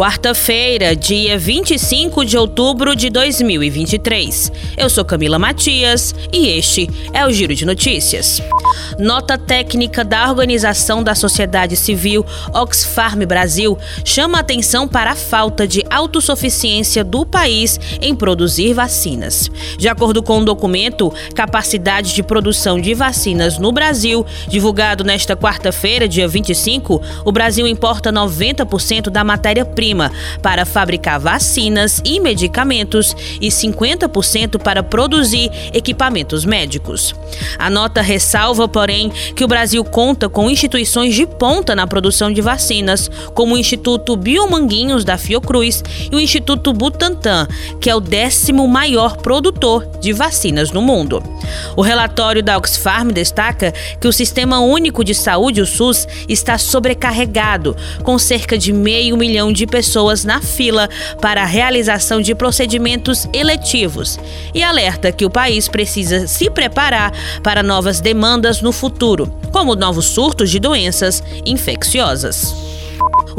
Quarta-feira, dia 25 de outubro de 2023. Eu sou Camila Matias e este é o Giro de Notícias. Nota técnica da Organização da Sociedade Civil Oxfam Brasil chama atenção para a falta de autossuficiência do país em produzir vacinas. De acordo com o um documento Capacidade de Produção de Vacinas no Brasil, divulgado nesta quarta-feira, dia 25, o Brasil importa 90% da matéria-prima para fabricar vacinas e medicamentos e 50% para produzir equipamentos médicos. A nota ressalva, porém, que o Brasil conta com instituições de ponta na produção de vacinas, como o Instituto Biomanguinhos da Fiocruz e o Instituto Butantan, que é o décimo maior produtor de vacinas no mundo. O relatório da Oxfam destaca que o Sistema Único de Saúde, o SUS, está sobrecarregado, com cerca de meio milhão de pessoas na fila para a realização de procedimentos eletivos e alerta que o país precisa se preparar para novas demandas no futuro, como novos surtos de doenças infecciosas.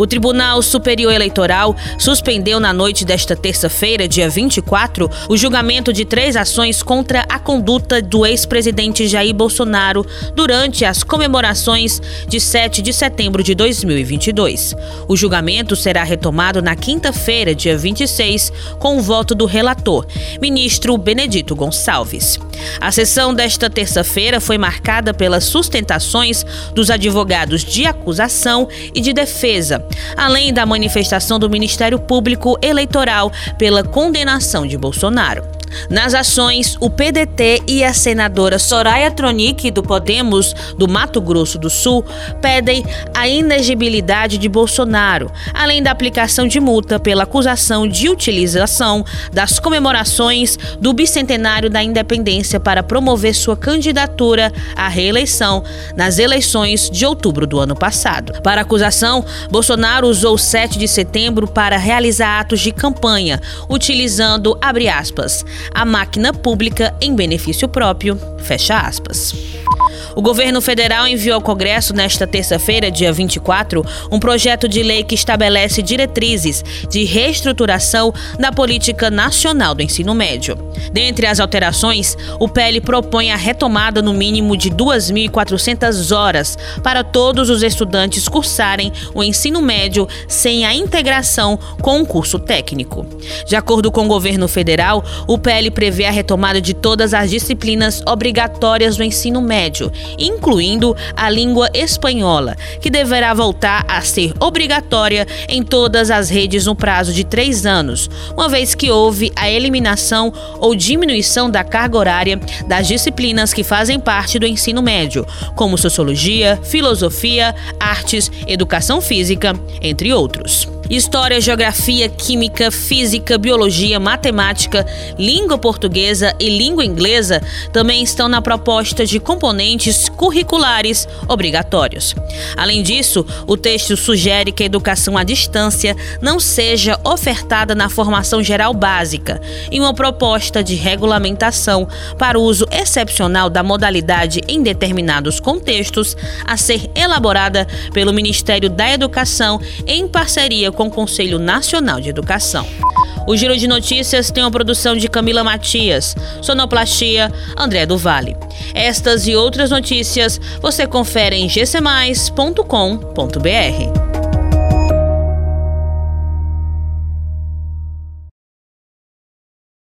O Tribunal Superior Eleitoral suspendeu na noite desta terça-feira, dia 24, o julgamento de três ações contra a conduta do ex-presidente Jair Bolsonaro durante as comemorações de 7 de setembro de 2022. O julgamento será retomado na quinta-feira, dia 26, com o voto do relator, ministro Benedito Gonçalves. A sessão desta terça-feira foi marcada pelas sustentações dos advogados de acusação e de defesa, além da manifestação do Ministério Público Eleitoral pela condenação de Bolsonaro. Nas ações, o PDT e a senadora Soraya Tronic, do Podemos, do Mato Grosso do Sul, pedem a inegibilidade de Bolsonaro, além da aplicação de multa pela acusação de utilização das comemorações do bicentenário da independência para promover sua candidatura à reeleição nas eleições de outubro do ano passado. Para a acusação, Bolsonaro usou 7 de setembro para realizar atos de campanha, utilizando, abre aspas, a máquina pública em benefício próprio, fecha aspas. O governo federal enviou ao Congresso nesta terça-feira, dia 24, um projeto de lei que estabelece diretrizes de reestruturação da política nacional do ensino médio. Dentre as alterações, o PL propõe a retomada no mínimo de 2.400 horas para todos os estudantes cursarem o ensino médio sem a integração com o curso técnico. De acordo com o governo federal, o PL prevê a retomada de todas as disciplinas obrigatórias do ensino médio incluindo a língua espanhola, que deverá voltar a ser obrigatória em todas as redes no prazo de três anos, uma vez que houve a eliminação ou diminuição da carga horária das disciplinas que fazem parte do ensino médio, como sociologia, filosofia, artes, educação física, entre outros. História, geografia, química, física, biologia, matemática, língua portuguesa e língua inglesa também estão na proposta de componentes curriculares obrigatórios. Além disso, o texto sugere que a educação à distância não seja ofertada na formação geral básica, em uma proposta de regulamentação para o uso excepcional da modalidade em determinados contextos a ser elaborada pelo Ministério da Educação em parceria com com o Conselho Nacional de Educação. O Giro de Notícias tem uma produção de Camila Matias, sonoplastia André do Vale. Estas e outras notícias você confere em gcmais.com.br.